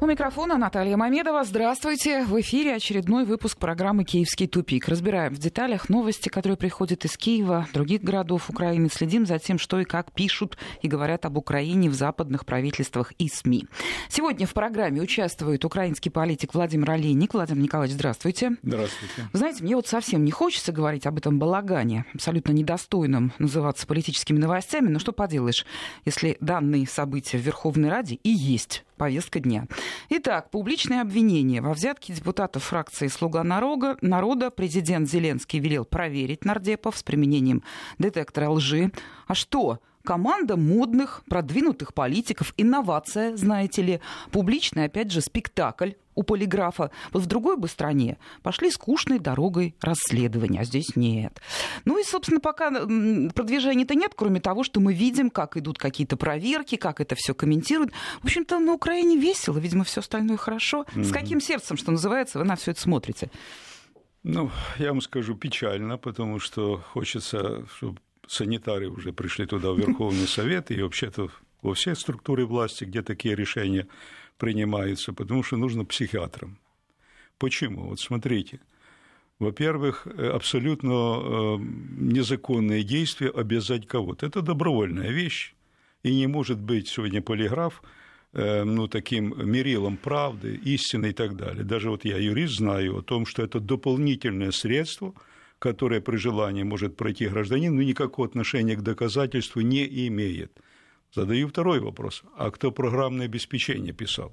У микрофона Наталья Мамедова. Здравствуйте. В эфире очередной выпуск программы «Киевский тупик». Разбираем в деталях новости, которые приходят из Киева, других городов Украины. Следим за тем, что и как пишут и говорят об Украине в западных правительствах и СМИ. Сегодня в программе участвует украинский политик Владимир Олейник. Владимир Николаевич, здравствуйте. Здравствуйте. Вы знаете, мне вот совсем не хочется говорить об этом балагане, абсолютно недостойном называться политическими новостями, но что поделаешь, если данные события в Верховной Раде и есть повестка дня. Итак, публичное обвинение во взятке депутатов фракции «Слуга народа», народа президент Зеленский велел проверить нардепов с применением детектора лжи. А что? Команда модных, продвинутых политиков, инновация, знаете ли, публичный, опять же, спектакль у полиграфа. Вот в другой бы стране пошли скучной дорогой расследования, а здесь нет. Ну и, собственно, пока продвижения-то нет, кроме того, что мы видим, как идут какие-то проверки, как это все комментируют. В общем-то, на Украине весело, видимо, все остальное хорошо. Mm-hmm. С каким сердцем, что называется, вы на все это смотрите? Ну, я вам скажу печально, потому что хочется, чтобы санитары уже пришли туда, в Верховный Совет, и вообще-то во все структуры власти, где такие решения принимаются, потому что нужно психиатрам. Почему? Вот смотрите. Во-первых, абсолютно э, незаконные действия обязать кого-то. Это добровольная вещь. И не может быть сегодня полиграф э, ну, таким мерилом правды, истины и так далее. Даже вот я, юрист, знаю о том, что это дополнительное средство – которое при желании может пройти гражданин, но никакого отношения к доказательству не имеет. Задаю второй вопрос. А кто программное обеспечение писал?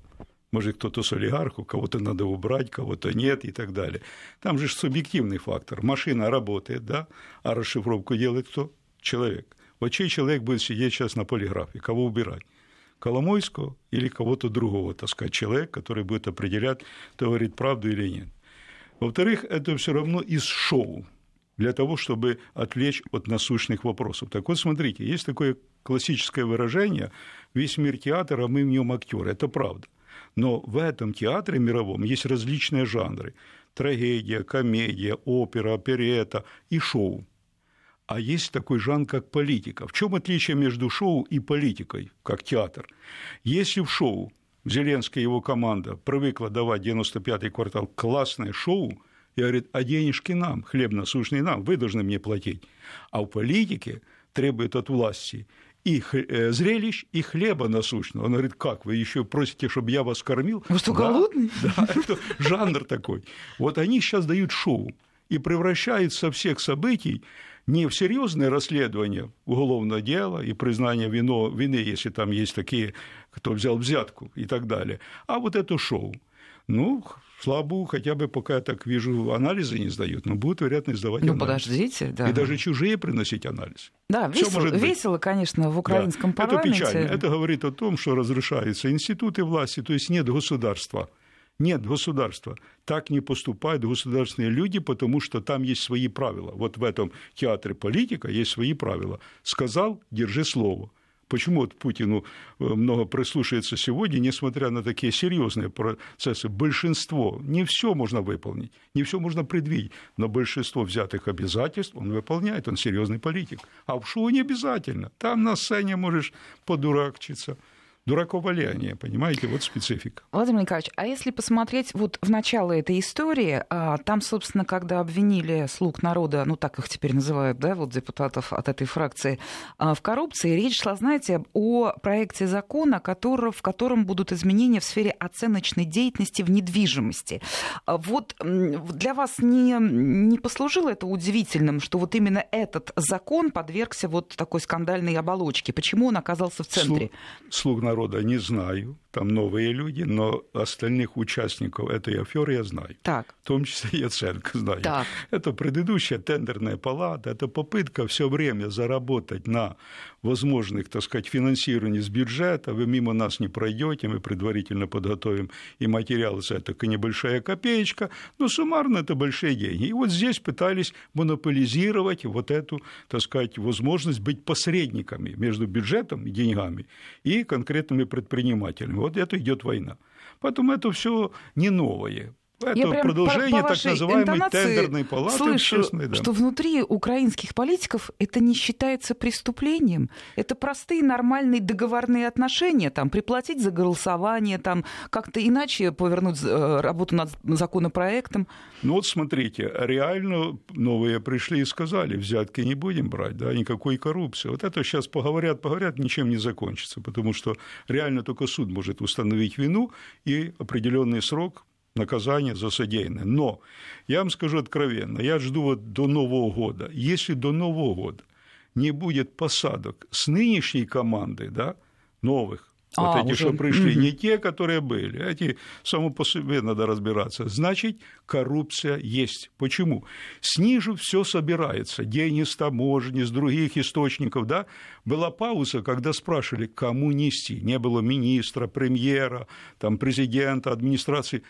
Может, кто-то с олигарху, кого-то надо убрать, кого-то нет и так далее. Там же субъективный фактор. Машина работает, да, а расшифровку делает кто? Человек. Вот чей человек будет сидеть сейчас на полиграфе? Кого убирать? Коломойского или кого-то другого, так сказать, человек, который будет определять, говорит правду или нет. Во-вторых, это все равно из шоу для того, чтобы отвлечь от насущных вопросов. Так вот, смотрите, есть такое классическое выражение «весь мир театр, а мы в нем актеры». Это правда. Но в этом театре мировом есть различные жанры. Трагедия, комедия, опера, оперета и шоу. А есть такой жанр, как политика. В чем отличие между шоу и политикой, как театр? Если в шоу Зеленская и его команда привыкла давать 95-й квартал классное шоу – и говорит, а денежки нам, хлеб насущный нам, вы должны мне платить. А в политике требует от власти и э, зрелищ, и хлеба насущного. Он говорит, как, вы еще просите, чтобы я вас кормил? Вы что, да, голодный? Да, это жанр такой. Вот они сейчас дают шоу и превращают со всех событий не в серьезное расследование уголовного дела и признание вино, вины, если там есть такие, кто взял взятку и так далее, а вот это шоу. Ну, слава богу, хотя бы пока я так вижу, анализы не сдают, но будут, вероятно, сдавать ну, анализы. подождите, да. И даже чужие приносить анализ. Да, весело, весело, конечно, в украинском да. парламенте. Это печально. Это говорит о том, что разрушаются институты власти, то есть нет государства. Нет государства. Так не поступают государственные люди, потому что там есть свои правила. Вот в этом театре политика есть свои правила. Сказал, держи слово. Почему вот Путину э, много прислушивается сегодня, несмотря на такие серьезные процессы? Большинство, не все можно выполнить, не все можно предвидеть, но большинство взятых обязательств он выполняет, он серьезный политик. А в шоу не обязательно. Там на сцене можешь подуракчиться дураковаляние, понимаете, вот специфика. Владимир Николаевич, а если посмотреть вот в начало этой истории, а, там, собственно, когда обвинили слуг народа, ну так их теперь называют, да, вот депутатов от этой фракции, а, в коррупции, речь шла, знаете, о проекте закона, который, в котором будут изменения в сфере оценочной деятельности в недвижимости. А вот для вас не, не послужило это удивительным, что вот именно этот закон подвергся вот такой скандальной оболочке? Почему он оказался в центре? Слуг, слуг народа народа не знаю, там новые люди, но остальных участников этой аферы я знаю. Так. В том числе Яценко знаю. Так. Это предыдущая тендерная палата, это попытка все время заработать на возможных, так сказать, финансировании с бюджета. Вы мимо нас не пройдете, мы предварительно подготовим и материалы за это небольшая копеечка, но суммарно это большие деньги. И вот здесь пытались монополизировать вот эту, так сказать, возможность быть посредниками между бюджетом и деньгами и конкретными предпринимателями. Вот это идет война. Поэтому это все не новое. Это Я продолжение по, по так называемой тендерной палаты слышу. Да. что внутри украинских политиков это не считается преступлением. Это простые нормальные договорные отношения. Там, приплатить за голосование, там, как-то иначе повернуть э, работу над законопроектом. Ну вот смотрите, реально новые пришли и сказали, взятки не будем брать, да, никакой коррупции. Вот это сейчас поговорят, поговорят, ничем не закончится, потому что реально только суд может установить вину и определенный срок наказание за содеянное. Но я вам скажу откровенно, я жду вот до Нового года. Если до Нового года не будет посадок с нынешней командой, да, новых, а, вот эти, уже... что пришли, не те, которые были, а эти само по себе надо разбираться. Значит, коррупция есть. Почему? Снизу все собирается, деньги с таможни, с других источников, да. Была пауза, когда спрашивали, кому нести. Не было министра, премьера, там, президента, администрации.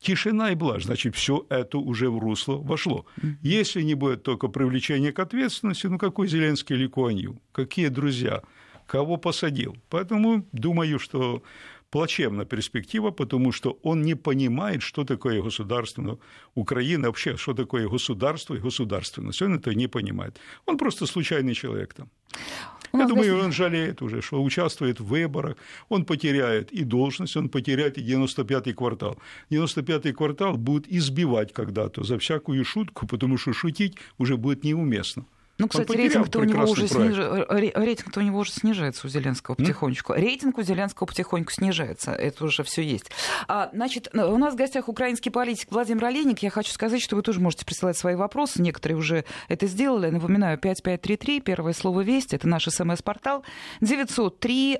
Тишина и блажь, значит, все это уже в русло вошло. Если не будет только привлечения к ответственности, ну какой Зеленский или Куанью? Какие друзья? Кого посадил? Поэтому думаю, что плачевна перспектива, потому что он не понимает, что такое государство Украины, вообще, что такое государство и государственность. Он это не понимает. Он просто случайный человек там. Я думаю, он жалеет уже, что участвует в выборах, он потеряет и должность, он потеряет и 95-й квартал. 95-й квартал будет избивать когда-то за всякую шутку, потому что шутить уже будет неуместно. Ну, кстати, рейтинг-то у, него уже сниж... рейтинг у него уже снижается у Зеленского потихонечку. Mm? Рейтинг у Зеленского потихоньку снижается. Это уже все есть. А, значит, у нас в гостях украинский политик Владимир Олейник. Я хочу сказать, что вы тоже можете присылать свои вопросы. Некоторые уже это сделали. Напоминаю, 5533, первое слово «Весть». Это наш смс-портал. 903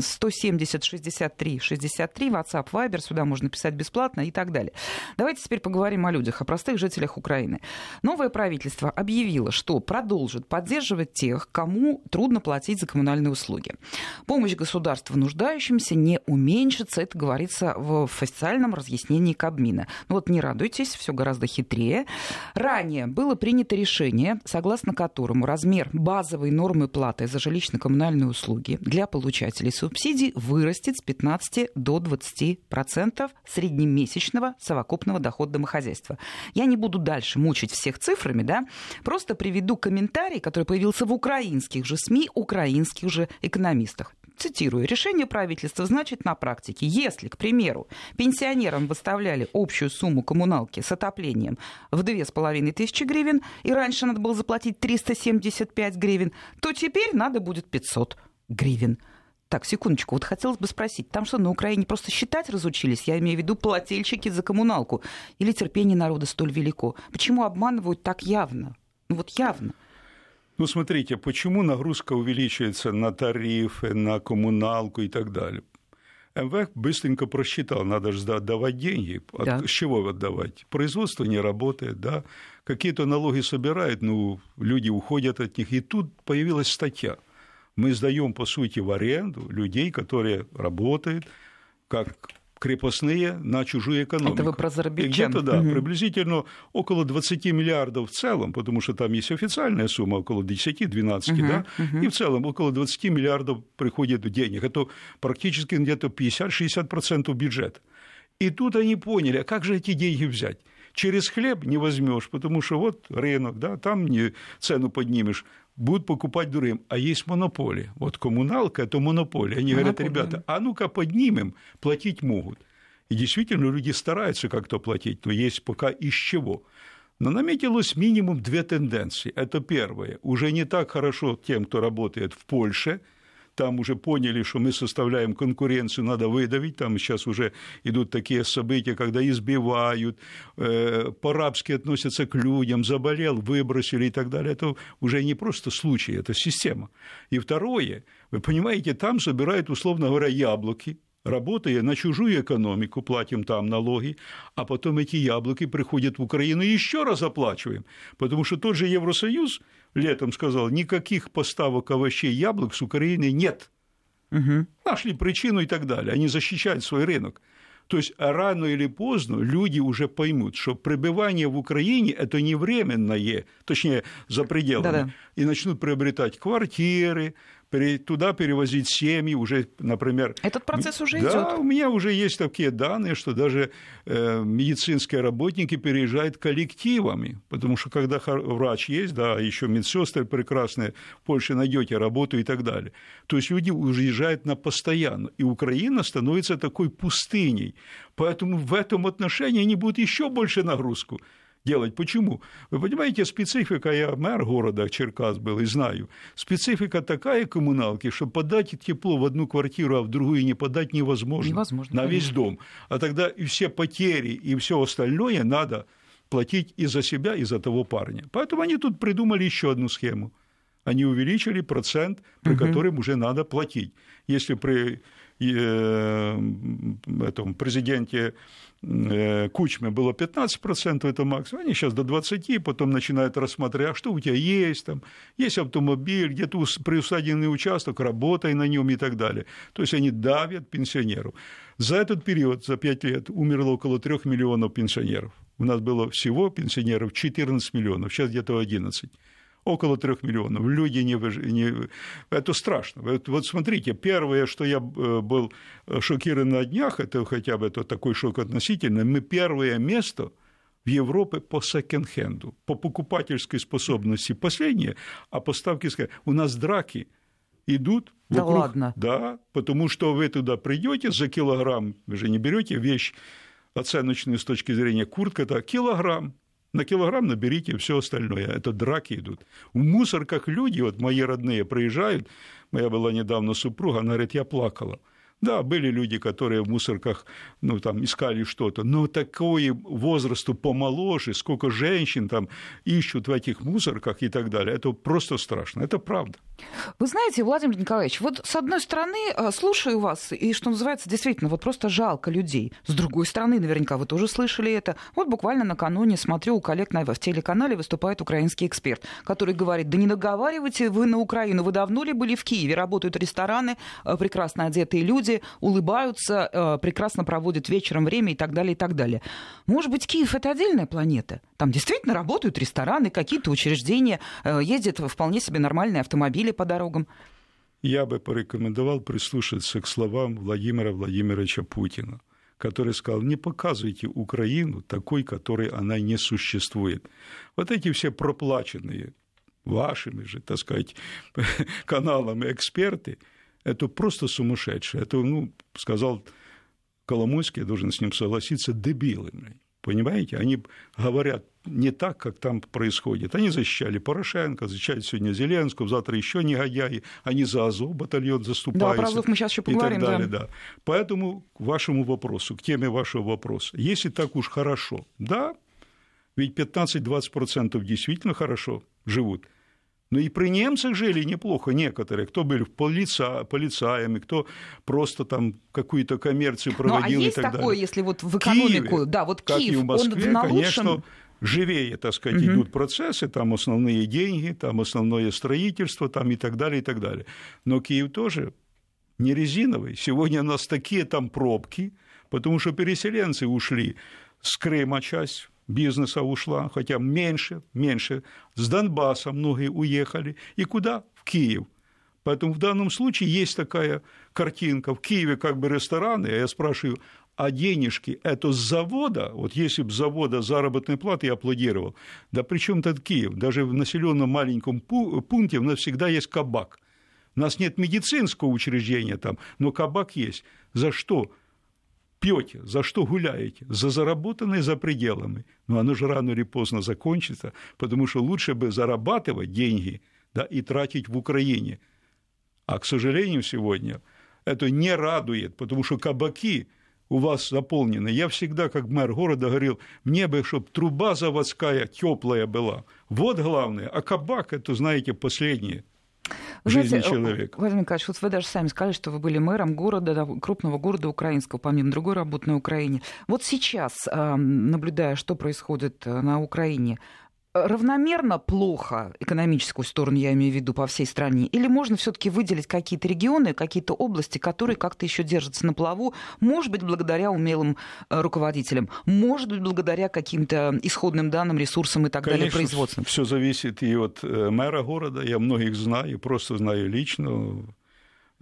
170 63 63, WhatsApp, Viber. Сюда можно писать бесплатно и так далее. Давайте теперь поговорим о людях, о простых жителях Украины. Новое правительство объявило, что продолжит поддерживать тех, кому трудно платить за коммунальные услуги. Помощь государства нуждающимся не уменьшится, это говорится в официальном разъяснении Кабмина. Но вот не радуйтесь, все гораздо хитрее. Ранее было принято решение, согласно которому размер базовой нормы платы за жилищно-коммунальные услуги для получателей субсидий вырастет с 15 до 20 процентов среднемесячного совокупного дохода домохозяйства. Я не буду дальше мучить всех цифрами, да, просто приведу комментарий, который появился в украинских же СМИ, украинских же экономистах. Цитирую, решение правительства значит на практике, если, к примеру, пенсионерам выставляли общую сумму коммуналки с отоплением в 2500 гривен, и раньше надо было заплатить 375 гривен, то теперь надо будет 500 гривен. Так, секундочку, вот хотелось бы спросить, там что, на Украине просто считать разучились? Я имею в виду плательщики за коммуналку. Или терпение народа столь велико? Почему обманывают так явно? Ну вот явно. Ну, смотрите, почему нагрузка увеличивается на тарифы, на коммуналку и так далее? МВФ быстренько просчитал, надо же отдавать деньги. От, да. С чего отдавать? Производство не работает, да, какие-то налоги собирают, ну, люди уходят от них. И тут появилась статья. Мы сдаем, по сути, в аренду людей, которые работают, как крепостные на чужую экономику. Это вы про зарабичан. Где-то, да, угу. приблизительно около 20 миллиардов в целом, потому что там есть официальная сумма около 10-12, угу, да, угу. и в целом около 20 миллиардов приходит денег. Это практически где-то 50-60% бюджета. И тут они поняли, а как же эти деньги взять? Через хлеб не возьмешь, потому что вот рынок, да, там не цену поднимешь будут покупать дурым. А есть монополия. Вот коммуналка – это монополия. Они монополия. говорят, ребята, а ну-ка поднимем, платить могут. И действительно, люди стараются как-то платить, но есть пока из чего. Но наметилось минимум две тенденции. Это первое. Уже не так хорошо тем, кто работает в Польше – там уже поняли, что мы составляем конкуренцию, надо выдавить, там сейчас уже идут такие события, когда избивают, э, по-рабски относятся к людям, заболел, выбросили и так далее. Это уже не просто случай, это система. И второе, вы понимаете, там собирают, условно говоря, яблоки, работая на чужую экономику, платим там налоги, а потом эти яблоки приходят в Украину и еще раз оплачиваем, потому что тот же Евросоюз летом сказал, никаких поставок овощей и яблок с Украины нет. Угу. Нашли причину и так далее. Они защищают свой рынок. То есть рано или поздно люди уже поймут, что пребывание в Украине это не временное, точнее, за пределами, Да-да. и начнут приобретать квартиры, туда перевозить семьи, уже, например... Этот процесс уже да, идет. Да, у меня уже есть такие данные, что даже э, медицинские работники переезжают коллективами, потому что когда врач есть, да, еще медсестры прекрасные, в Польше найдете работу и так далее. То есть люди уезжают на постоянно, и Украина становится такой пустыней. Поэтому в этом отношении они будут еще больше нагрузку делать. Почему? Вы понимаете, специфика, я мэр города Черкас был и знаю, специфика такая коммуналки, что подать тепло в одну квартиру, а в другую не подать невозможно. Невозможно. На весь дом. А тогда и все потери, и все остальное надо платить и за себя, и за того парня. Поэтому они тут придумали еще одну схему. Они увеличили процент, при угу. котором уже надо платить. Если при э, этом президенте Кучме было 15%, это максимум, они сейчас до 20%, потом начинают рассматривать, а что у тебя есть, там, есть автомобиль, где-то приусадебный участок, работай на нем и так далее. То есть они давят пенсионеров. За этот период, за 5 лет, умерло около 3 миллионов пенсионеров. У нас было всего пенсионеров 14 миллионов, сейчас где-то 11 около трех миллионов. Люди не, не... Это страшно. Вот, вот смотрите, первое, что я э, был шокирован на днях, это хотя бы это такой шок относительно, мы первое место в Европе по секонд-хенду, по покупательской способности последнее, а поставки у нас драки идут да ладно. Да, потому что вы туда придете за килограмм, вы же не берете вещь оценочную с точки зрения куртка, это килограмм, на килограмм наберите все остальное. Это драки идут. В мусорках люди, вот мои родные приезжают, моя была недавно супруга, она говорит, я плакала. Да, были люди, которые в мусорках ну, там, искали что-то, но такой возрасту помоложе, сколько женщин там ищут в этих мусорках и так далее, это просто страшно, это правда. Вы знаете, Владимир Николаевич, вот с одной стороны, э, слушаю вас, и, что называется, действительно, вот просто жалко людей. С другой стороны, наверняка вы тоже слышали это. Вот буквально накануне смотрю, у коллег на, в телеканале выступает украинский эксперт, который говорит, да не наговаривайте вы на Украину, вы давно ли были в Киеве? Работают рестораны, э, прекрасно одетые люди, улыбаются, э, прекрасно проводят вечером время и так далее, и так далее. Может быть, Киев — это отдельная планета? Там действительно работают рестораны, какие-то учреждения, ездят вполне себе нормальные автомобили по дорогам. Я бы порекомендовал прислушаться к словам Владимира Владимировича Путина который сказал, не показывайте Украину такой, которой она не существует. Вот эти все проплаченные вашими же, так сказать, каналами эксперты, это просто сумасшедшие. Это, ну, сказал Коломойский, я должен с ним согласиться, дебилы. Понимаете? Они говорят не так, как там происходит. Они защищали Порошенко, защищают сегодня Зеленского, завтра еще негодяи, они за Азов батальон заступаются. Да, про Азов мы сейчас еще поговорим. И так далее, да. да. Поэтому к вашему вопросу, к теме вашего вопроса. Если так уж хорошо, да, ведь 15-20% действительно хорошо живут – но ну и при немцах жили неплохо некоторые, кто были полица, полицаями, кто просто там какую-то коммерцию проводил ну, а есть и так такое, далее. если вот в экономику, Киеве, да, вот как Киев, и в Москве, он на конечно, лучшем... живее, так сказать, угу. идут процессы, там основные деньги, там основное строительство, там и так далее, и так далее. Но Киев тоже не резиновый. Сегодня у нас такие там пробки, потому что переселенцы ушли с Крыма часть, бизнеса ушла, хотя меньше, меньше. С Донбасса многие уехали. И куда? В Киев. Поэтому в данном случае есть такая картинка. В Киеве как бы рестораны, а я спрашиваю, а денежки это с завода? Вот если бы с завода заработной платы я аплодировал. Да при чем тут Киев? Даже в населенном маленьком пункте у нас всегда есть кабак. У нас нет медицинского учреждения там, но кабак есть. За что? Пьете, за что гуляете? За заработанное за пределами. Но оно же рано или поздно закончится, потому что лучше бы зарабатывать деньги да, и тратить в Украине. А, к сожалению, сегодня это не радует, потому что кабаки у вас заполнены. Я всегда, как мэр города, говорил, мне бы, чтобы труба заводская теплая была. Вот главное. А кабак – это, знаете, последнее – жизни знаете, человека. Владимир Николаевич, вот вы даже сами сказали, что вы были мэром города, крупного города украинского, помимо другой работы на Украине. Вот сейчас, наблюдая, что происходит э, на Украине, равномерно плохо экономическую сторону, я имею в виду, по всей стране? Или можно все-таки выделить какие-то регионы, какие-то области, которые как-то еще держатся на плаву, может быть, благодаря умелым э, руководителям, может быть, благодаря каким-то исходным данным, ресурсам и так Конечно, далее, производством? Все зависит и от э, мэра города, я многих знаю, просто знаю лично,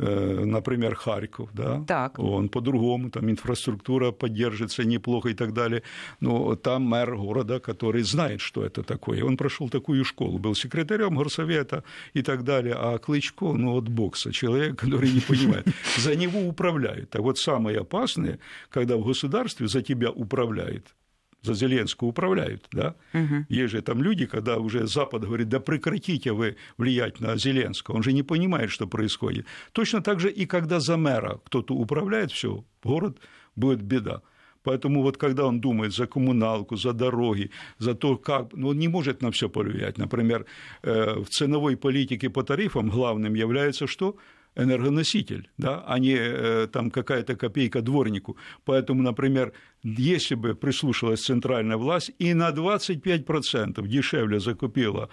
например, Харьков, да, так. он по-другому, там инфраструктура поддерживается неплохо и так далее, но там мэр города, который знает, что это такое, он прошел такую школу, был секретарем горсовета и так далее, а Клычко, ну, от бокса, человек, который не понимает, за него управляют, а вот самое опасное, когда в государстве за тебя управляет за Зеленского управляют, да? Угу. Есть же там люди, когда уже Запад говорит, да прекратите вы влиять на Зеленского, он же не понимает, что происходит. Точно так же и когда за мэра кто-то управляет, все, город будет беда. Поэтому вот когда он думает за коммуналку, за дороги, за то, как... Ну, он не может на все повлиять. Например, э, в ценовой политике по тарифам главным является что? Энергоноситель, да, а не э, там какая-то копейка дворнику. Поэтому, например, если бы прислушалась центральная власть и на 25% дешевле закупила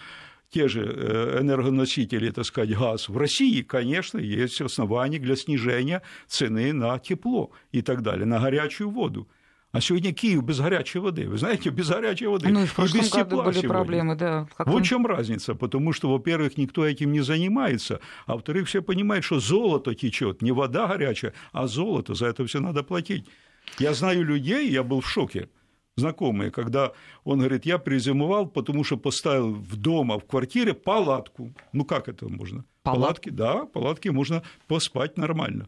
те же э, энергоносители, так сказать, газ в России, конечно, есть основания для снижения цены на тепло и так далее, на горячую воду. А сегодня Киев без горячей воды. Вы знаете, без горячей воды. Ну и в прошлом и без году были сегодня. проблемы, да. Как вот в чем разница. Потому что, во-первых, никто этим не занимается, а во-вторых, все понимают, что золото течет, не вода горячая, а золото. За это все надо платить. Я знаю людей, я был в шоке знакомые, когда он говорит, я призимовал, потому что поставил в дома, в квартире палатку. Ну как это можно? Палатку? Палатки, да, палатки можно поспать нормально.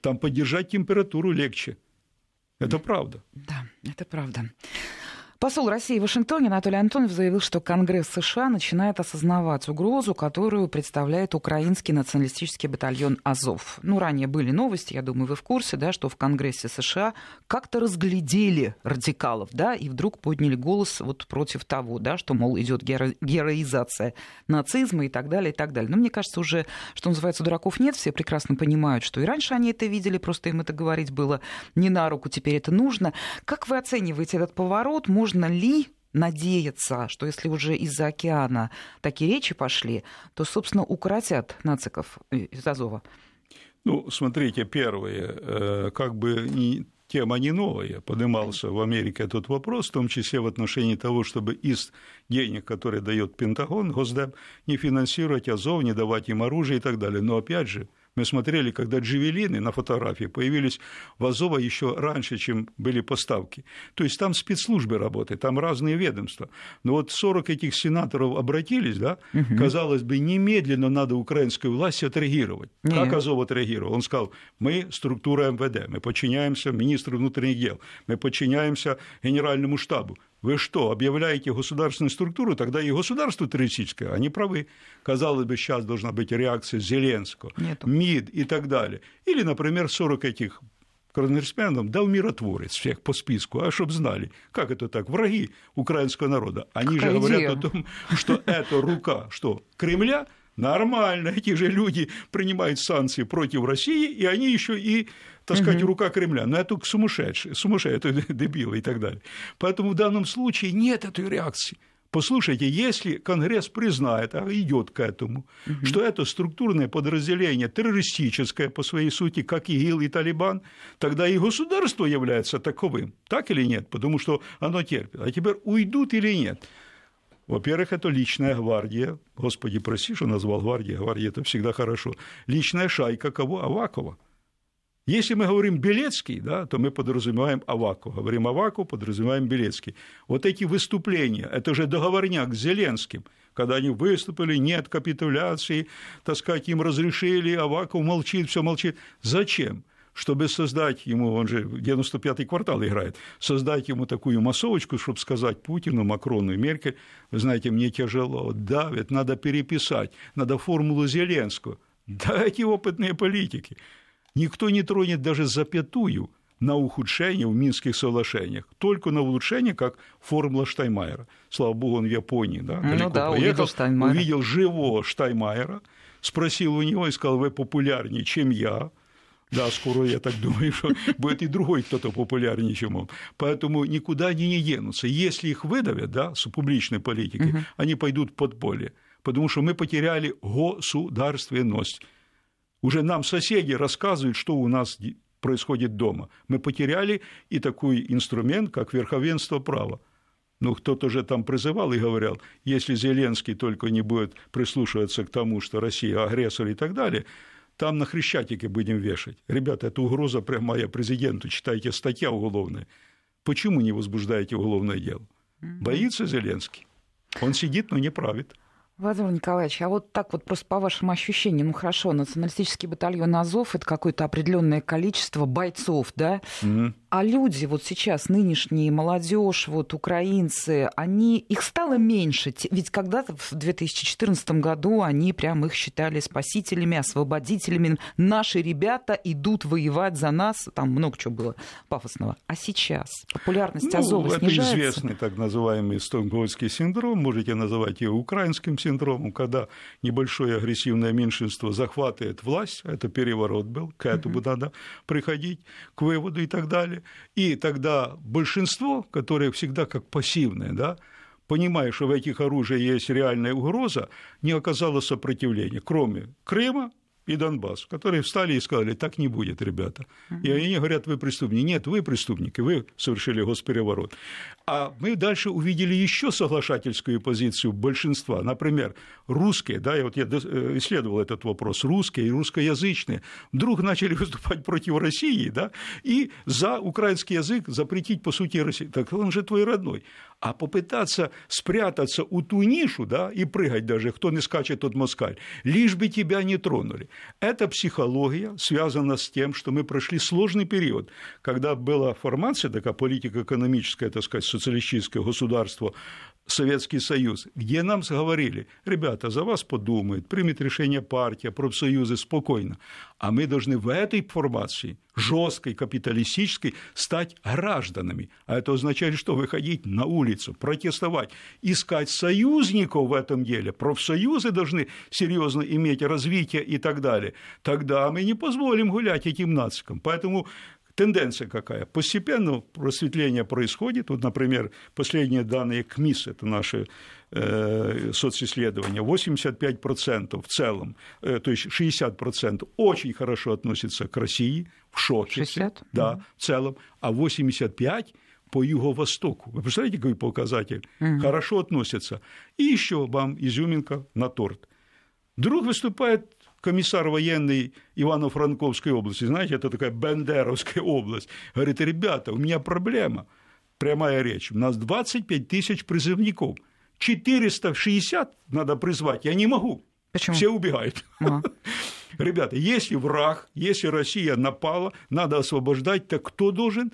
Там поддержать температуру легче. Это правда. Да, это правда. Посол России в Вашингтоне Анатолий Антонов заявил, что Конгресс США начинает осознавать угрозу, которую представляет украинский националистический батальон «Азов». Ну, ранее были новости, я думаю, вы в курсе, да, что в Конгрессе США как-то разглядели радикалов, да, и вдруг подняли голос вот против того, да, что, мол, идет геро- героизация нацизма и так далее, и так далее. Но мне кажется, уже, что называется, дураков нет, все прекрасно понимают, что и раньше они это видели, просто им это говорить было не на руку, теперь это нужно. Как вы оцениваете этот поворот? Может можно ли надеяться, что если уже из-за океана такие речи пошли, то, собственно, укоротят нациков из Азова? Ну, смотрите, первое, э, как бы не, тема не новая. Поднимался в Америке этот вопрос, в том числе в отношении того, чтобы из денег, которые дает Пентагон, Госдеп, не финансировать Азов, не давать им оружие и так далее. Но опять же, мы смотрели, когда джевелины на фотографии появились в Азово еще раньше, чем были поставки. То есть там спецслужбы работают, там разные ведомства. Но вот 40 этих сенаторов обратились, да, угу. казалось бы, немедленно надо украинской власти отреагировать. Нет. Как Азов отреагировал? Он сказал, мы структура МВД, мы подчиняемся министру внутренних дел, мы подчиняемся генеральному штабу. Вы что, объявляете государственную структуру, тогда и государство террористическое. Они правы. Казалось бы, сейчас должна быть реакция Зеленского, Нету. МИД и так далее. Или, например, 40 этих конгрессменов дал миротворец всех по списку, а чтобы знали, как это так, враги украинского народа. Они Какая же говорят идея? о том, что это рука, что Кремля, Нормально, эти же люди принимают санкции против России, и они еще и, так сказать, рука Кремля. Но это сумасшедшие, сумасшедшие, дебилы и так далее. Поэтому в данном случае нет этой реакции. Послушайте, если Конгресс признает, а идет к этому, угу. что это структурное подразделение террористическое по своей сути, как ИГИЛ и Талибан, тогда и государство является таковым. Так или нет? Потому что оно терпит. А теперь уйдут или нет? Во-первых, это личная гвардия. Господи, прости, что назвал гвардия. Гвардия – это всегда хорошо. Личная шайка кого? Авакова. Если мы говорим Белецкий, да, то мы подразумеваем Аваку. Говорим Аваку, подразумеваем Белецкий. Вот эти выступления, это же договорняк с Зеленским, когда они выступили, нет капитуляции, так сказать, им разрешили, Аваков молчит, все молчит. Зачем? чтобы создать ему, он же 95-й квартал играет, создать ему такую массовочку, чтобы сказать Путину, Макрону и Меркель, вы знаете, мне тяжело, давит, надо переписать, надо формулу Зеленского. Да эти опытные политики. Никто не тронет даже запятую на ухудшение в Минских соглашениях, только на улучшение, как формула Штайнмайера. Слава богу, он в Японии, да, ну, да, поехал, увидел, Штайнмайера. увидел живого Штайнмайера, спросил у него и сказал, вы популярнее, чем я, Да, скоро, я так думаю, что будет и другой кто-то популярнее, чем он. Поэтому никуда они не денутся. Если их выдавят, да, с публичной политикой, угу. они пойдут в подполье. Потому что мы потеряли государственность. Уже нам соседи рассказывают, что у нас происходит дома. Мы потеряли и такой инструмент, как верховенство права. Ну, кто-то же там призывал и говорил, если Зеленский только не будет прислушиваться к тому, что Россия агрессор и так далее, там на Хрещатике будем вешать. Ребята, это угроза прямая президенту, читайте статья уголовная. Почему не возбуждаете уголовное дело? Боится Зеленский. Он сидит, но не правит. Владимир Николаевич, а вот так вот просто по вашим ощущениям, ну хорошо, националистический батальон Азов это какое-то определенное количество бойцов, да? Mm-hmm. А люди вот сейчас, нынешние, молодежь, вот украинцы, они, их стало меньше. Ведь когда-то в 2014 году они прям их считали спасителями, освободителями. Наши ребята идут воевать за нас. Там много чего было пафосного. А сейчас популярность ну, Азова это снижается? Это известный так называемый стокгольмский синдром. Можете называть его украинским синдромом, когда небольшое агрессивное меньшинство захватывает власть. Это переворот был. К этому uh-huh. надо приходить, к выводу и так далее И тогда большинство, которое всегда как пассивное, да, понимая, что в этих оружиях есть реальная угроза, не оказало сопротивления, кроме Крыма и Донбасс, которые встали и сказали, так не будет, ребята. И они говорят, вы преступники. Нет, вы преступники, вы совершили госпереворот. А мы дальше увидели еще соглашательскую позицию большинства. Например, русские, да, я вот я э, исследовал этот вопрос, русские и русскоязычные вдруг начали выступать против России, да, и за украинский язык запретить, по сути, Россию. Так он же твой родной. А попытаться спрятаться у ту нишу, да, и прыгать даже, кто не скачет, тот москаль, лишь бы тебя не тронули. Эта психология связана с тем, что мы прошли сложный период, когда была формация, такая политико-экономическая, так сказать, социалистическое государство, Советский Союз, где нам говорили, ребята, за вас подумают, примет решение партия, профсоюзы спокойно, а мы должны в этой формации, жесткой, капиталистической, стать гражданами. А это означает, что выходить на улицу, протестовать, искать союзников в этом деле. Профсоюзы должны серьезно иметь развитие и так далее. Тогда мы не позволим гулять этим нацикам. Поэтому тенденция какая? Постепенно просветление происходит. Вот, например, последние данные КМИС, это наши э, социсследования, 85% в целом, э, то есть 60% очень хорошо относятся к России, в шоке. 60? Да, в целом, а 85% по юго-востоку. Вы представляете, какой показатель? mm Хорошо относятся. И еще вам изюминка на торт. Друг выступает комиссар военный Ивано-Франковской области, знаете, это такая Бендеровская область, говорит, ребята, у меня проблема, прямая речь, у нас 25 тысяч призывников, 460 надо призвать, я не могу. Почему? Все убегают. Ага. Ребята, если враг, если Россия напала, надо освобождать, так кто должен?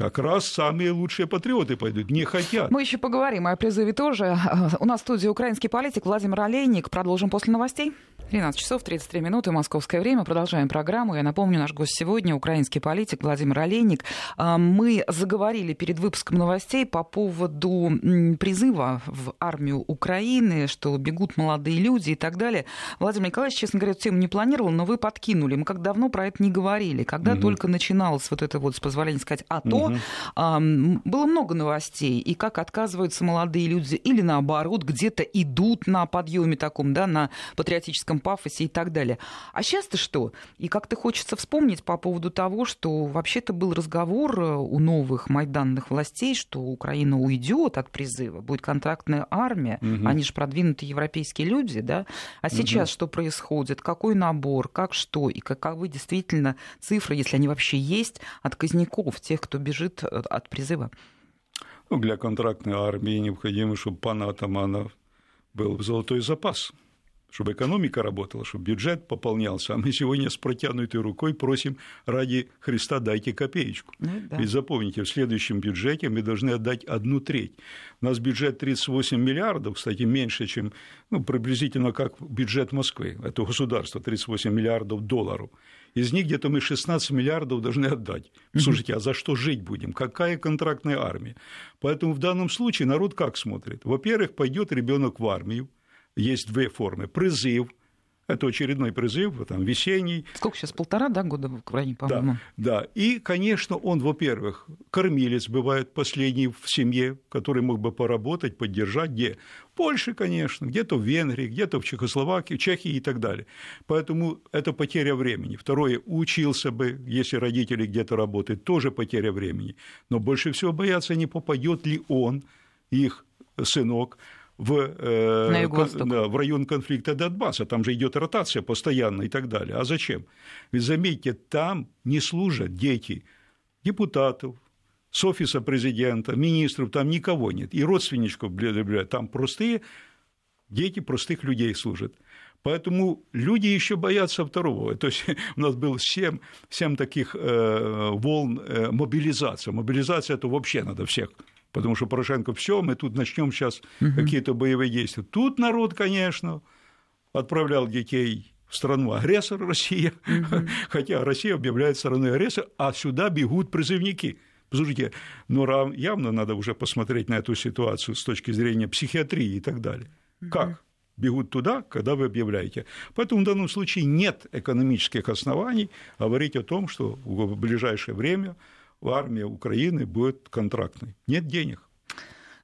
как раз самые лучшие патриоты пойдут, не хотят. Мы еще поговорим о призыве тоже. У нас в студии украинский политик Владимир Олейник. Продолжим после новостей. 13 часов 33 минуты, московское время. Продолжаем программу. Я напомню, наш гость сегодня украинский политик Владимир Олейник. А, мы заговорили перед выпуском новостей по поводу призыва в армию Украины, что бегут молодые люди и так далее. Владимир Николаевич, честно говоря, эту тему не планировал, но вы подкинули. Мы как давно про это не говорили. Когда угу. только начиналось вот это вот, с позволения сказать, АТО, угу. было много новостей. И как отказываются молодые люди или наоборот, где-то идут на подъеме таком, да, на патриотическом пафосе и так далее. А сейчас-то что? И как-то хочется вспомнить по поводу того, что вообще-то был разговор э, у новых майданных властей, что Украина уйдет от призыва, будет контрактная армия, угу. они же продвинутые европейские люди, да? А сейчас угу. что происходит? Какой набор? Как что? И каковы действительно цифры, если они вообще есть, отказников, тех, кто бежит э, от призыва? Ну, для контрактной армии необходимо, чтобы пан Атаманов был золотой запас чтобы экономика работала, чтобы бюджет пополнялся. А мы сегодня с протянутой рукой просим ради Христа дайте копеечку. Ну, да. Ведь запомните, в следующем бюджете мы должны отдать одну треть. У нас бюджет 38 миллиардов, кстати, меньше, чем ну, приблизительно как бюджет Москвы. Это государство 38 миллиардов долларов. Из них где-то мы 16 миллиардов должны отдать. Слушайте, а за что жить будем? Какая контрактная армия? Поэтому в данном случае народ как смотрит? Во-первых, пойдет ребенок в армию, есть две формы. Призыв, Это очередной призыв, там, весенний. Сколько сейчас, полтора да, года в Украине, по-моему? Да, да. И, конечно, он, во-первых, кормилец бывает последний в семье, который мог бы поработать, поддержать, где? В Польше, конечно, где-то в Венгрии, где-то в Чехословакии, в Чехии и так далее. Поэтому это потеря времени. Второе, учился бы, если родители где-то работают, тоже потеря времени. Но больше всего боятся, не попадет ли он, их сынок, в, э, да, в район конфликта Донбасса, там же идет ротация постоянно и так далее. А зачем? Ведь заметьте, там не служат дети депутатов, с офиса президента, министров, там никого нет, и родственничков, там простые дети простых людей служат. Поэтому люди еще боятся второго. То есть у нас было семь, семь таких э, волн э, мобилизации. Мобилизация это вообще надо всех потому что Порошенко все, мы тут начнем сейчас угу. какие-то боевые действия. Тут народ, конечно, отправлял детей в страну агрессор Россия, угу. хотя Россия объявляет страной агрессор, а сюда бегут призывники. Послушайте, но явно надо уже посмотреть на эту ситуацию с точки зрения психиатрии и так далее. Угу. Как? бегут туда, когда вы объявляете. Поэтому в данном случае нет экономических оснований говорить о том, что в ближайшее время армия Украины будет контрактной. Нет денег.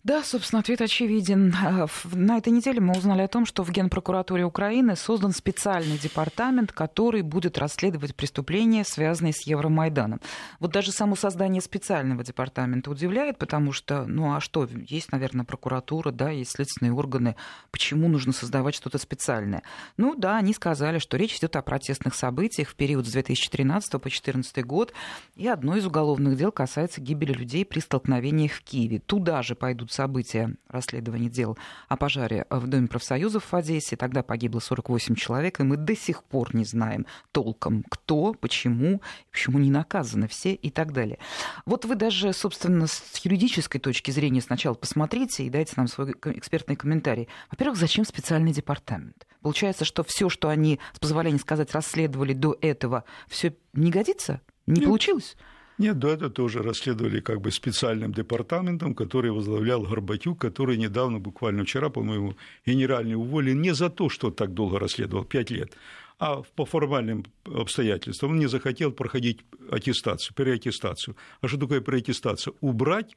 Да, собственно, ответ очевиден. А, на этой неделе мы узнали о том, что в Генпрокуратуре Украины создан специальный департамент, который будет расследовать преступления, связанные с Евромайданом. Вот даже само создание специального департамента удивляет, потому что, ну а что, есть, наверное, прокуратура, да, есть следственные органы, почему нужно создавать что-то специальное? Ну да, они сказали, что речь идет о протестных событиях в период с 2013 по 2014 год, и одно из уголовных дел касается гибели людей при столкновениях в Киеве. Туда же пойдут события расследования дел о пожаре в Доме профсоюзов в Одессе. Тогда погибло 48 человек, и мы до сих пор не знаем толком, кто, почему, почему не наказаны все и так далее. Вот вы даже, собственно, с юридической точки зрения сначала посмотрите и дайте нам свой экспертный комментарий. Во-первых, зачем специальный департамент? Получается, что все, что они, с позволения сказать, расследовали до этого, все не годится? Не Нет. получилось? Нет, до этого тоже расследовали как бы специальным департаментом, который возглавлял Горбатюк, который недавно, буквально вчера, по-моему, генеральный уволен не за то, что так долго расследовал, пять лет, а по формальным обстоятельствам. Он не захотел проходить аттестацию, переаттестацию. А что такое переаттестация? Убрать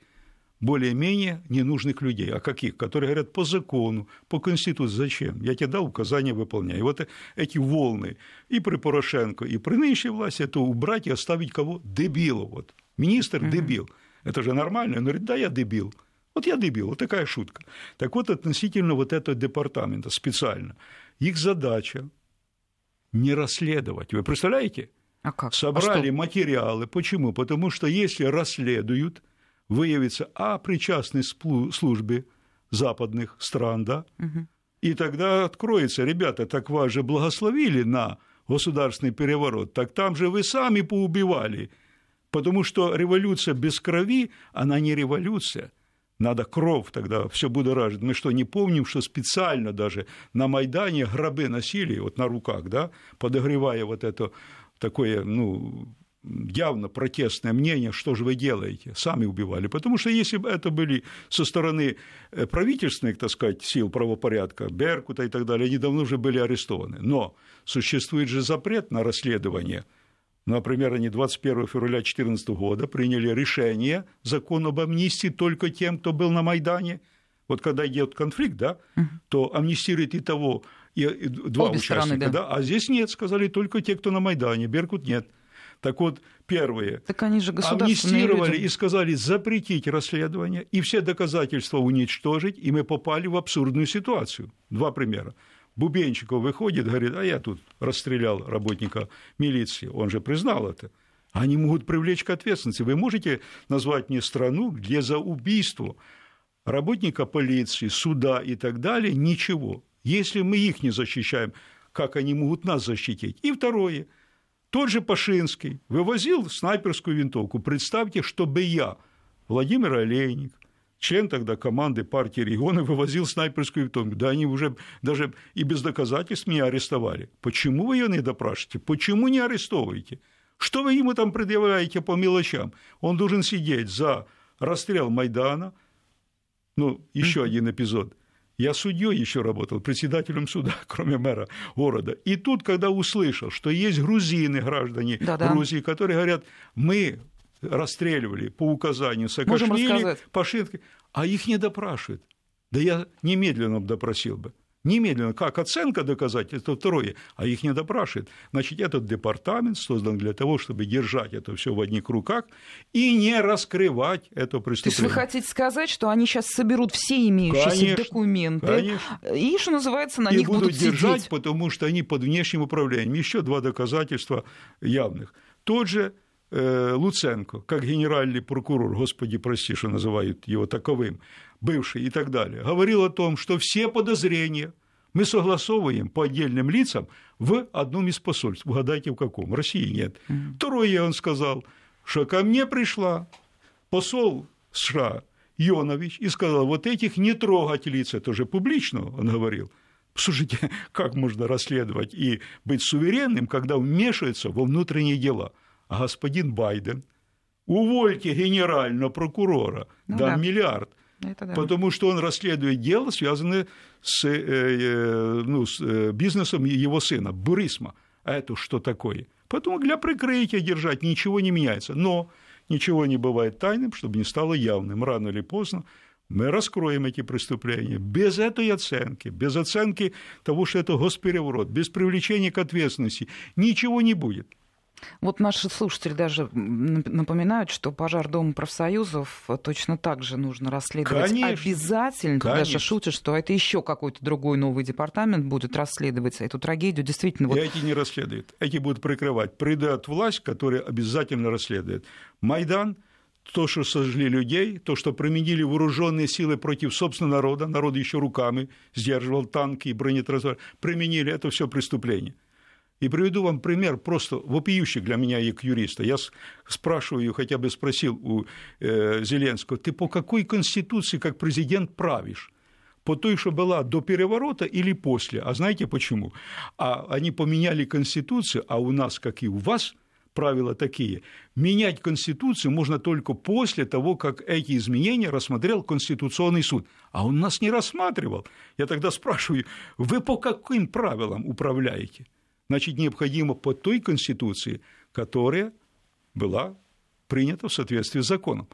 более-менее ненужных людей. А каких? Которые говорят по закону, по Конституции. Зачем? Я тебе дал указание, выполняй. И вот эти волны и при Порошенко, и при нынешней власти это убрать и оставить кого? Дебила. Вот. Министр – дебил. Это же нормально. Он говорит, да, я дебил. Вот я дебил, вот такая шутка. Так вот, относительно вот этого департамента специально, их задача не расследовать. Вы представляете? А как? Собрали а материалы. Почему? Потому что если расследуют, выявится о причастной службе западных стран, да, угу. и тогда откроется, ребята, так вас же благословили на государственный переворот, так там же вы сами поубивали, потому что революция без крови, она не революция, надо кровь тогда все будоражит. Мы что, не помним, что специально даже на Майдане гробы носили вот на руках, да, подогревая вот это такое, ну, явно протестное мнение, что же вы делаете, сами убивали. Потому что если бы это были со стороны э, правительственных, так сказать, сил правопорядка, Беркута и так далее, они давно уже были арестованы. Но существует же запрет на расследование. Например, они 21 февраля 2014 года приняли решение, закон об амнистии только тем, кто был на Майдане. Вот когда идет конфликт, да, угу. то амнистирует и того, и два Обе участника, стороны, да. да. А здесь нет, сказали только те, кто на Майдане, Беркут нет. Так вот, первые так они же амнистировали люди. и сказали запретить расследование и все доказательства уничтожить, и мы попали в абсурдную ситуацию. Два примера. Бубенчиков выходит, говорит, а я тут расстрелял работника милиции. Он же признал это. Они могут привлечь к ответственности. Вы можете назвать мне страну, где за убийство работника полиции, суда и так далее ничего. Если мы их не защищаем, как они могут нас защитить? И второе – тот же Пашинский вывозил снайперскую винтовку. Представьте, чтобы я, Владимир Олейник, член тогда команды партии регионы, вывозил снайперскую винтовку. Да они уже даже и без доказательств меня арестовали. Почему вы ее не допрашиваете? Почему не арестовываете? Что вы ему там предъявляете по мелочам? Он должен сидеть за расстрел Майдана, ну, еще один эпизод, Я судьей еще работал, председателем суда, кроме мэра города. И тут, когда услышал, что есть грузины, граждане Да-да. Грузии, которые говорят, мы расстреливали по указанию Саакашвили, Пашинки, а их не допрашивают. Да я немедленно допросил бы. Немедленно, как оценка доказать, это второе, а их не допрашивает. Значит, этот департамент создан для того, чтобы держать это все в одних руках и не раскрывать это преступление. То есть вы хотите сказать, что они сейчас соберут все имеющиеся конечно, документы конечно. и, что называется, на и них будут, будут держать, сидеть. потому что они под внешним управлением. Еще два доказательства явных. Тот же э, Луценко, как генеральный прокурор, господи, прости, что называют его таковым, бывший и так далее, говорил о том, что все подозрения мы согласовываем по отдельным лицам в одном из посольств. Угадайте, в каком? В России нет. Второе, он сказал, что ко мне пришла посол США Йонович и сказал, вот этих не трогать лиц, это же публично, он говорил. Слушайте, как можно расследовать и быть суверенным, когда вмешивается во внутренние дела? А господин Байден, увольте генерального прокурора, ну, дам да. миллиард. Это да. Потому что он расследует дело, связанное с, э, э, ну, с э, бизнесом его сына, Бурисма. А это что такое? Поэтому для прикрытия держать ничего не меняется. Но ничего не бывает тайным, чтобы не стало явным. Рано или поздно мы раскроем эти преступления без этой оценки, без оценки того, что это госпереворот, без привлечения к ответственности. Ничего не будет. Вот наши слушатели даже напоминают, что пожар Дома профсоюзов точно так же нужно расследовать Конечно. обязательно. Конечно. Даже шутят, что это еще какой-то другой новый департамент будет расследовать эту трагедию. Действительно, вот... И эти не расследуют. Эти будут прикрывать. Придает власть, которая обязательно расследует. Майдан то, что сожгли людей, то, что применили вооруженные силы против собственного народа, народ еще руками сдерживал танки и бронетранспорт, применили это все преступление. И приведу вам пример просто вопиющий для меня как юриста. Я спрашиваю, хотя бы спросил у э, Зеленского, ты по какой конституции как президент правишь? По той, что была до переворота или после? А знаете почему? А они поменяли конституцию, а у нас, как и у вас, правила такие. Менять Конституцию можно только после того, как эти изменения рассмотрел Конституционный суд. А он нас не рассматривал. Я тогда спрашиваю, вы по каким правилам управляете? Значит, необходимо по той Конституции, которая была принята в соответствии с законом.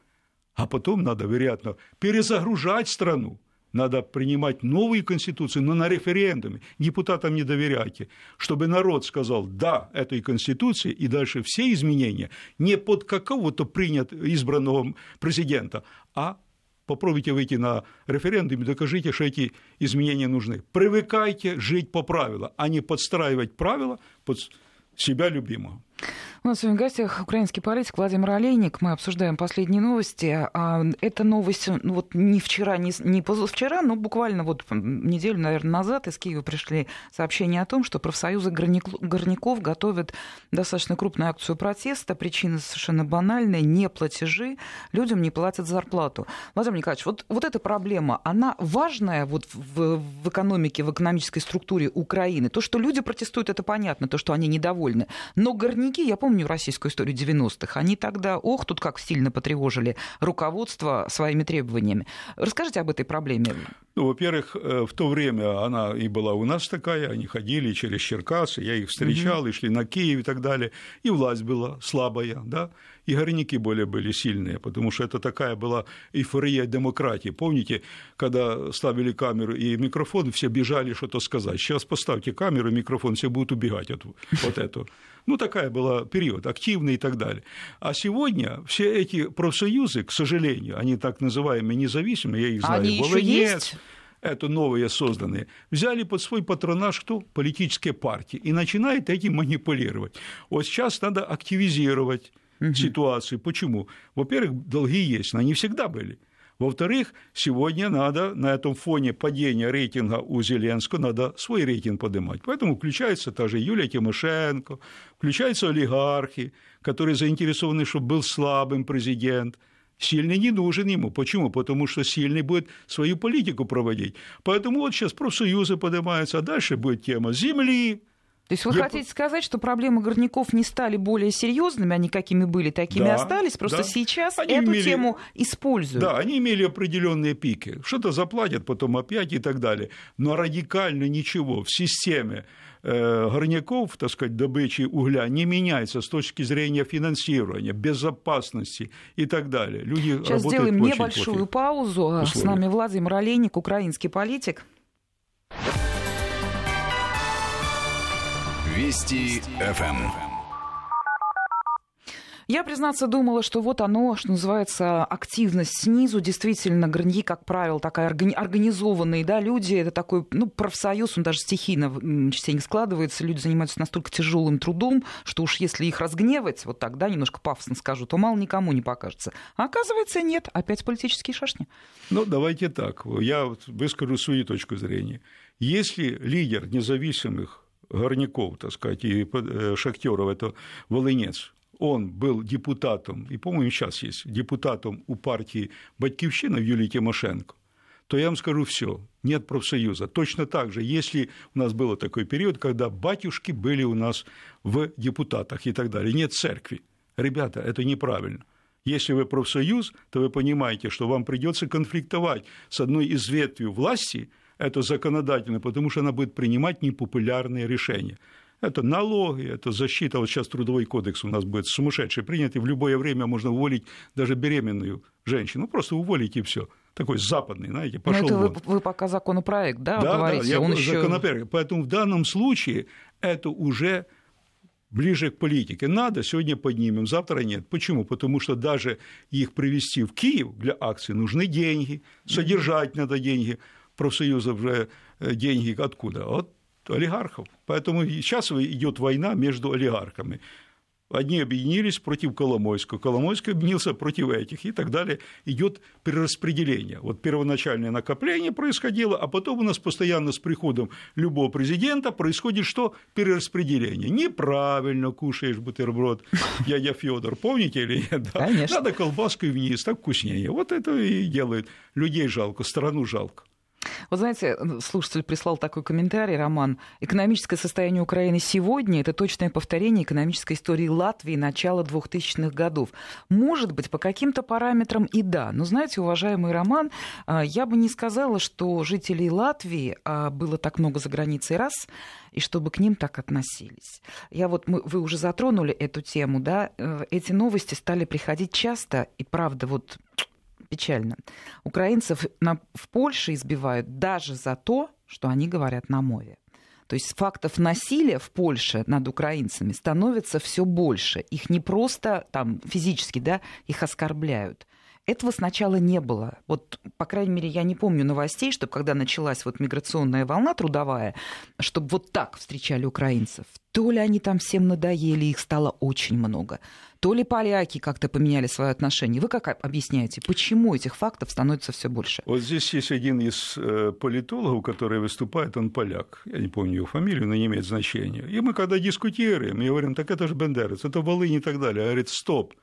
А потом надо, вероятно, перезагружать страну, надо принимать новые конституции, но на референдуме. Депутатам не доверяйте, чтобы народ сказал «да» этой конституции, и дальше все изменения не под какого-то принят избранного президента, а попробуйте выйти на референдум и докажите, что эти изменения нужны. Привыкайте жить по правилам, а не подстраивать правила под себя любимого. У нас сегодня в гостях украинский политик Владимир Олейник. Мы обсуждаем последние новости. А, эта новость вот не вчера, не, не позавчера, но буквально вот неделю, наверное, назад из Киева пришли сообщения о том, что профсоюзы горняков готовят достаточно крупную акцию протеста. Причина совершенно банальная – не платежи. Людям не платят зарплату. Владимир Николаевич, вот, вот эта проблема, она важная вот в, в экономике, в экономической структуре Украины? То, что люди протестуют, это понятно, то, что они недовольны. Но горняки, я помню, помню российскую историю 90-х, они тогда, ох, тут как сильно потревожили руководство своими требованиями. Расскажите об этой проблеме. Ну, во-первых, э, в то время она и была у нас такая, они ходили через Черкасы, я их встречал, угу. и шли на Киев и так далее, и власть была слабая, да, и горняки более были сильные, потому что это такая была эйфория демократии. Помните, когда ставили камеру и микрофон, все бежали что-то сказать. Сейчас поставьте камеру и микрофон, все будут убегать от вот этого. Ну, такая была период, активный и так далее. А сегодня все эти профсоюзы, к сожалению, они так называемые независимые, я их знаю, они еще есть? Это новые созданные, взяли под свой патронаж кто? Политические партии, и начинают этим манипулировать. Вот сейчас надо активизировать угу. ситуацию. Почему? Во-первых, долги есть, но они всегда были. Во-вторых, сегодня надо на этом фоне падения рейтинга у Зеленского, надо свой рейтинг поднимать. Поэтому включается та же Юлия Тимошенко, включаются олигархи, которые заинтересованы, чтобы был слабым президент. Сильный не нужен ему. Почему? Потому что сильный будет свою политику проводить. Поэтому вот сейчас профсоюзы поднимаются, а дальше будет тема земли, То есть вы Я... хотите сказать, что проблемы горняков не стали более серьезными, они какими были, такими да, остались, просто да. сейчас они эту имели... тему используют. Да, они имели определенные пики. Что-то заплатят, потом опять и так далее. Но радикально ничего в системе горняков, так сказать, добычи угля не меняется с точки зрения финансирования, безопасности и так далее. Люди Сейчас сделаем небольшую паузу. Условия. С нами Владимир Олейник, украинский политик. Вести ФМ. Я, признаться, думала, что вот оно, что называется, активность снизу. Действительно, Граньи, как правило, такая организованные да, люди. Это такой ну, профсоюз, он даже стихийно частенько складывается. Люди занимаются настолько тяжелым трудом, что уж если их разгневать, вот так, да, немножко пафосно скажу, то мало никому не покажется. А оказывается, нет. Опять политические шашни. Ну, давайте так. Я выскажу свою точку зрения. Если лидер независимых Горняков, так сказать, и э, Шахтеров, это Волынец, он был депутатом, и, по-моему, сейчас есть, депутатом у партии «Батькивщина» Юлии Тимошенко, то я вам скажу все, нет профсоюза. Точно так же, если у нас был такой период, когда батюшки были у нас в депутатах и так далее, нет церкви. Ребята, это неправильно. Если вы профсоюз, то вы понимаете, что вам придется конфликтовать с одной из ветвей власти – это законодательно, потому что она будет принимать непопулярные решения. Это налоги, это защита. Вот сейчас трудовой кодекс у нас будет сумасшедший принят, и в любое время можно уволить даже беременную женщину. Ну, просто уволить и все. Такой западный, знаете, пошел Но это вы, вы пока законопроект, да, да говорите? Да, я Он еще... законопроект. Поэтому в данном случае это уже ближе к политике. Надо, сегодня поднимем, завтра нет. Почему? Потому что даже их привести в Киев для акции нужны деньги, содержать надо деньги профсоюзов же э, деньги откуда? От олигархов. Поэтому сейчас идет война между олигархами. Одни объединились против Коломойского, Коломойский объединился против этих и так далее. Идет перераспределение. Вот первоначальное накопление происходило, а потом у нас постоянно с приходом любого президента происходит что? Перераспределение. Неправильно кушаешь бутерброд, дядя Федор, помните или нет? Да? Конечно. Надо колбаской вниз, так вкуснее. Вот это и делает. Людей жалко, страну жалко. Вот знаете, слушатель прислал такой комментарий, Роман. Экономическое состояние Украины сегодня – это точное повторение экономической истории Латвии начала 2000-х годов. Может быть, по каким-то параметрам и да. Но знаете, уважаемый Роман, а, я бы не сказала, что жителей Латвии а, было так много за границей раз, и чтобы к ним так относились. Я вот, мы, вы уже затронули эту тему, да, э, эти новости стали приходить часто, и правда, вот печально. Украинцев на, в Польше избивают даже за то, что они говорят на мове. То есть фактов насилия в Польше над украинцами становится все больше. Их не просто там физически, да, их оскорбляют. Этого сначала не было. Вот, по крайней мере, я не помню новостей, чтобы когда началась вот миграционная волна трудовая, чтобы вот так встречали украинцев. То ли они там всем надоели, их стало очень много, то ли поляки как-то поменяли свое отношение. Вы как объясняете, почему этих фактов становится все больше? Вот здесь есть один из э, политологов, который выступает, он поляк. Я не помню его фамилию, но не имеет значения. И мы когда дискутируем, мы говорим, так это же Бендерец, это Волынь и так далее. Он говорит, стоп,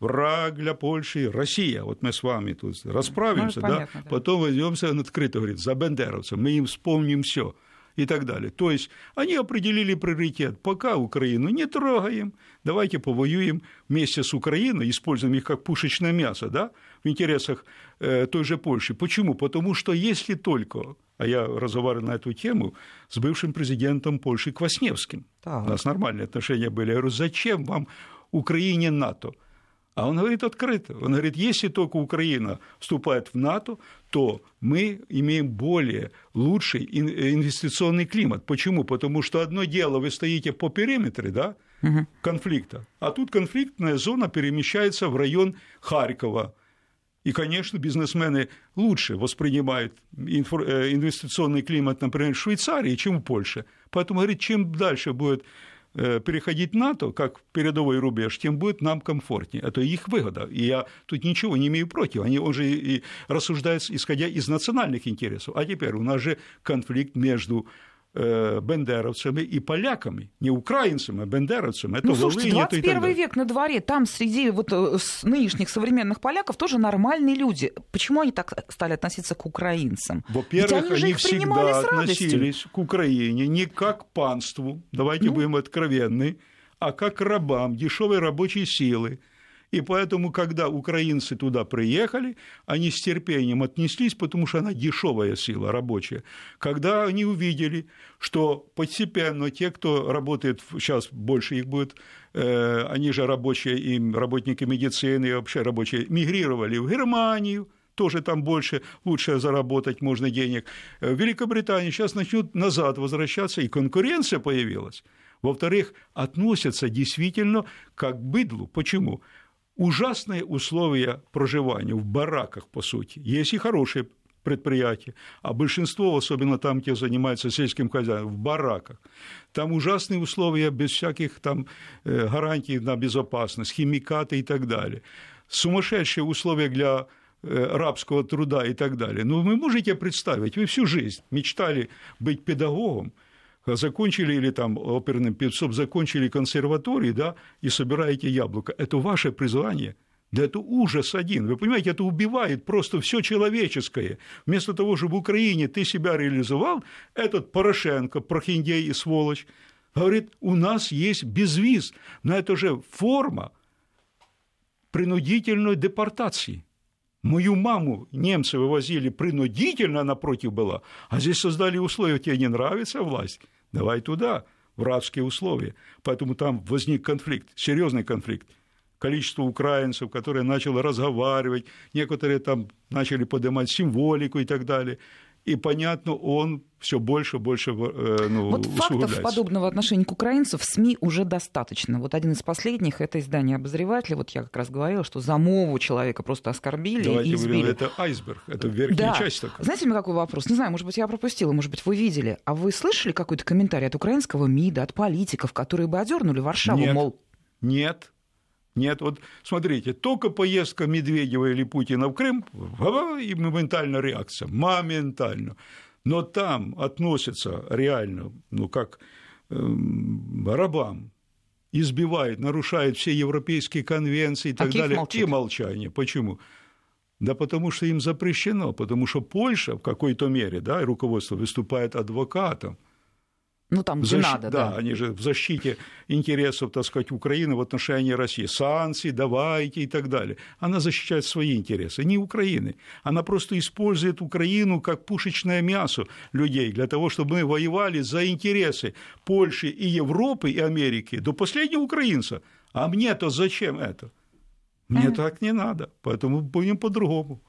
враг для Польши Россия. Вот мы с вами тут расправимся, ну, понятно, да? да, потом возьмемся открыто, говорит, за бендеровцев, мы им вспомним все и так далее. То есть они определили приоритет. Пока Украину не трогаем, давайте повоюем вместе с Украиной, используем их как пушечное мясо, да, в интересах э, той же Польши. Почему? Потому что если только а я разговаривал на эту тему с бывшим президентом Польши Квасневским. Так. У нас нормальные отношения были. Я говорю, зачем вам Украине НАТО? А он говорит открыто. Он говорит, если только Украина вступает в НАТО, то мы имеем более лучший инвестиционный климат. Почему? Потому что одно дело, вы стоите по периметру да, угу. конфликта, а тут конфликтная зона перемещается в район Харькова. И, конечно, бизнесмены лучше воспринимают э, инвестиционный климат, например, в Швейцарии, чем в Польше. Поэтому, говорит, чем дальше будет переходить НАТО как передовой рубеж, тем будет нам комфортнее. Это их выгода. И я тут ничего не имею против. Они уже и рассуждают, исходя из национальных интересов. А теперь у нас же конфликт между бендеровцами и поляками, не украинцами, а бендеровцами. Это ну, слушайте, 21 век на дворе, там среди вот э, нынешних современных поляков тоже нормальные люди. Почему они так стали относиться к украинцам? Во-первых, они, они всегда относились к Украине не как к панству, давайте ну? будем откровенны, а как к рабам, дешевой рабочей силы. И поэтому, когда украинцы туда приехали, они с терпением отнеслись, потому что она дешевая сила рабочая. Когда они увидели, что постепенно те, кто работает, сейчас больше их будет, э, они же рабочие, и работники медицины, и вообще рабочие, мигрировали в Германию, тоже там больше, лучше заработать можно денег. В Великобритании сейчас начнут назад возвращаться, и конкуренция появилась. Во-вторых, относятся действительно как к быдлу. Почему? Ужасные условия проживания в бараках, по сути. Есть и хорошие предприятия, а большинство, особенно там, где занимаются сельским хозяйством, в бараках. Там ужасные условия без всяких там э, гарантий на безопасность, химикаты и так далее. Сумасшедшие условия для э, рабского труда и так далее. Но вы можете представить, вы всю жизнь мечтали быть педагогом, закончили или там оперным певцом, закончили консерватории, да, и собираете яблоко. Это ваше призвание. Да это ужас один. Вы понимаете, это убивает просто все человеческое. Вместо того, чтобы в Украине ты себя реализовал, этот Порошенко, прохиндей и сволочь, говорит, у нас есть безвиз. Но это же форма принудительной депортации. Мою маму немцы вывозили принудительно, она против была, а здесь создали условия, тебе не нравится власть, давай туда, в рабские условия. Поэтому там возник конфликт, серьезный конфликт. Количество украинцев, которые начали разговаривать, некоторые там начали поднимать символику и так далее и, понятно, он все больше и больше э, ну, Вот фактов подобного отношения к украинцам в СМИ уже достаточно. Вот один из последних, это издание «Обозреватель», вот я как раз говорила, что за мову человека просто оскорбили Давайте и избили. Говорим, это айсберг, это верхняя да. часть. Такая. Знаете, меня какой вопрос? Не знаю, может быть, я пропустила, может быть, вы видели. А вы слышали какой-то комментарий от украинского МИДа, от политиков, которые бы одернули Варшаву, нет, мол... Нет, нет, вот смотрите, только поездка Медведева или Путина в Крым, и моментально реакция, моментально. Но там относятся реально, ну, как э, рабам, избивает, нарушает все европейские конвенции и так а далее, молчит? и молчание. Почему? Да потому что им запрещено, потому что Польша в какой-то мере, да, руководство выступает адвокатом ну, там, где защ... надо, да. Да, они же в защите интересов, так сказать, Украины в отношении России. Санкции, давайте и так далее. Она защищает свои интересы, не Украины. Она просто использует Украину как пушечное мясо людей для того, чтобы мы воевали за интересы Польши и Европы, и Америки до последнего украинца. А мне-то зачем это? Мне так не надо, поэтому будем по-другому.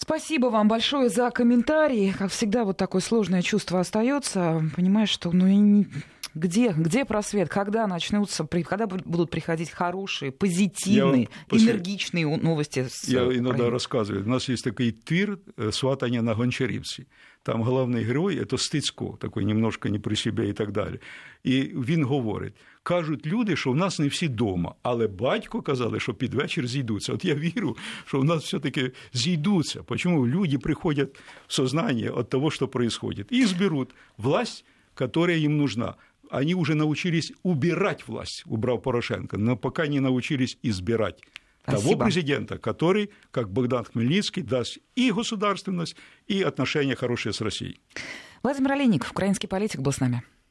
Спасибо вам большое за комментарии. Как всегда, вот такое сложное чувство остается. Понимаешь, что ну, не... где, где просвет, когда начнутся, когда будут приходить хорошие, позитивные, после... энергичные новости. С Я Украины. иногда рассказываю. У нас есть такой твір э, «Сватання на Гончарівці». Там головний герой це Стицько, такий немножко не при себе і так далі. І він говорить: кажуть люди, що в нас не всі вдома, але батько казали, що під вечір зійдуться. От я вірю, що в нас все-таки зійдуться. Чому люди приходять в сознание от того, что происходит, и изберут власть, которая им нужна. Они уже научились убирать власть, убрав Порошенко, но пока не научились избирать. Спасибо. того президента, который, как Богдан Хмельницкий, даст и государственность, и отношения хорошие с Россией. Владимир Олейник, украинский политик, был с нами.